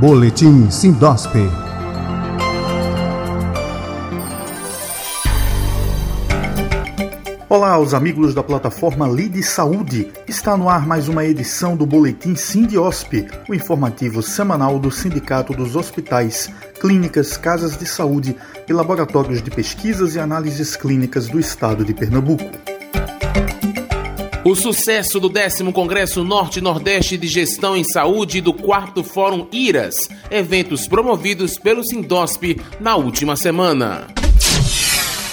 Boletim Sindosp. Olá aos amigos da plataforma Lide Saúde. Está no ar mais uma edição do Boletim Sindiosp, o informativo semanal do Sindicato dos Hospitais, Clínicas, Casas de Saúde e Laboratórios de Pesquisas e Análises Clínicas do Estado de Pernambuco. O sucesso do 10 Congresso Norte-Nordeste de Gestão em Saúde e do 4 Fórum IRAS, eventos promovidos pelo Sindosp na última semana.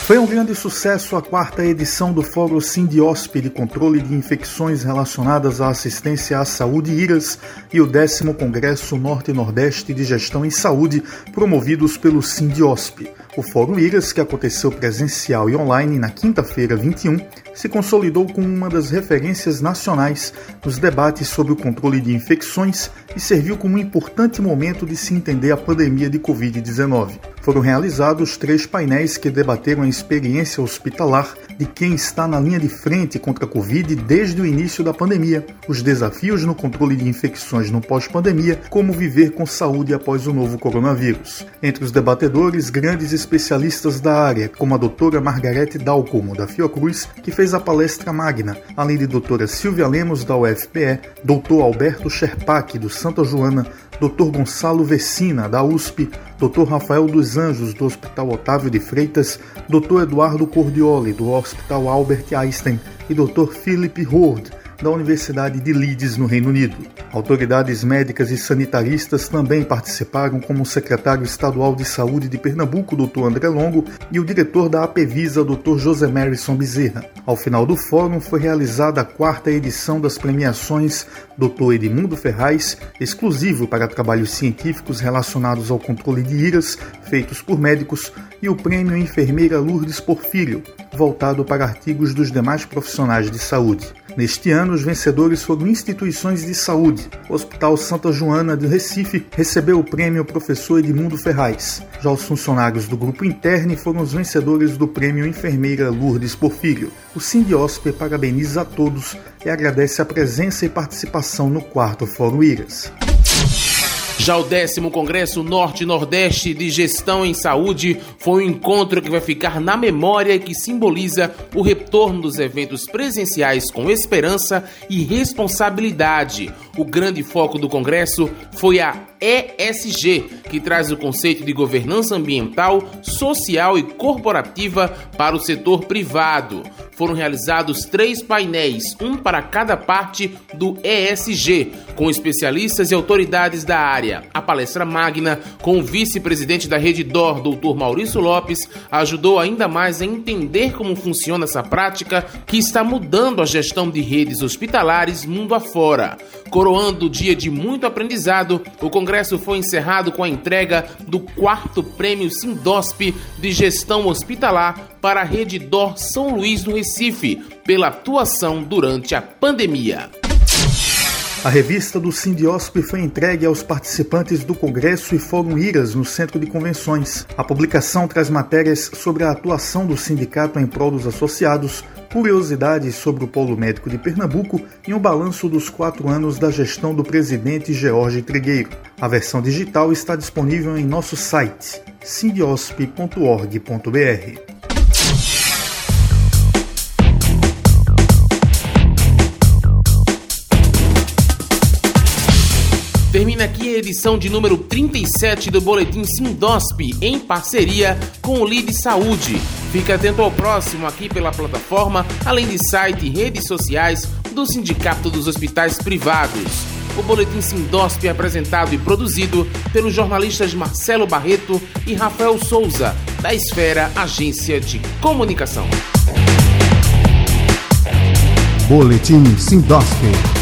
Foi um grande sucesso a quarta edição do Fórum Sindiosp de Controle de Infecções Relacionadas à Assistência à Saúde IRAS e o 10 Congresso Norte-Nordeste de Gestão em Saúde, promovidos pelo Sindiosp. O Fórum IRAS, que aconteceu presencial e online na quinta-feira 21, se consolidou como uma das referências nacionais nos debates sobre o controle de infecções e serviu como um importante momento de se entender a pandemia de Covid-19. Foram realizados três painéis que debateram a experiência hospitalar de quem está na linha de frente contra a Covid desde o início da pandemia, os desafios no controle de infecções no pós-pandemia, como viver com saúde após o novo coronavírus. Entre os debatedores, grandes especialistas da área, como a doutora Margarete Dalcomo, da Fiocruz, que fez a palestra magna, além de doutora Silvia Lemos, da UFPE, doutor Alberto Sherpak, do Santa Joana, Dr. Gonçalo Vecina, da USP, Dr. Rafael dos Anjos, do Hospital Otávio de Freitas, Dr. Eduardo Cordioli, do Hospital Albert Einstein e Dr. Philip Hord, da Universidade de Leeds, no Reino Unido. Autoridades médicas e sanitaristas também participaram, como o secretário estadual de Saúde de Pernambuco, Dr. André Longo, e o diretor da APVISA, Dr. José Marison Bezerra. Ao final do fórum, foi realizada a quarta edição das premiações Dr. Edmundo Ferraz, exclusivo para trabalhos científicos relacionados ao controle de iras feitos por médicos, e o Prêmio Enfermeira Lourdes Porfírio, voltado para artigos dos demais profissionais de saúde. Neste ano, os vencedores foram instituições de saúde. O Hospital Santa Joana de Recife recebeu o prêmio Professor Edmundo Ferraz. Já os funcionários do grupo interno foram os vencedores do prêmio Enfermeira Lourdes Porfírio. O Sindiosp parabeniza a todos e agradece a presença e participação no quarto Fórum IRAS. Já o décimo Congresso Norte-Nordeste de Gestão em Saúde foi um encontro que vai ficar na memória e que simboliza o retorno dos eventos presenciais com esperança e responsabilidade. O grande foco do Congresso foi a ESG, que traz o conceito de governança ambiental, social e corporativa para o setor privado. Foram realizados três painéis, um para cada parte do ESG, com especialistas e autoridades da área. A palestra magna, com o vice-presidente da Rede DOR, Dr. Maurício Lopes, ajudou ainda mais a entender como funciona essa prática que está mudando a gestão de redes hospitalares mundo afora. Coroando o dia de muito aprendizado, o congresso foi encerrado com a entrega do quarto prêmio Sindosp de Gestão Hospitalar para a Rede DOR São Luís do Recife, pela atuação durante a pandemia. A revista do Sindiosp foi entregue aos participantes do Congresso e Fórum IRAS no Centro de Convenções. A publicação traz matérias sobre a atuação do sindicato em prol dos associados, curiosidades sobre o Polo Médico de Pernambuco e um balanço dos quatro anos da gestão do presidente George Trigueiro. A versão digital está disponível em nosso site sindiosp.org.br. Termina aqui a edição de número 37 do Boletim Sindosp, em parceria com o Lide Saúde. Fique atento ao próximo aqui pela plataforma, além de site e redes sociais do Sindicato dos Hospitais Privados. O Boletim Sindosp é apresentado e produzido pelos jornalistas Marcelo Barreto e Rafael Souza, da Esfera Agência de Comunicação. Boletim Sindosp.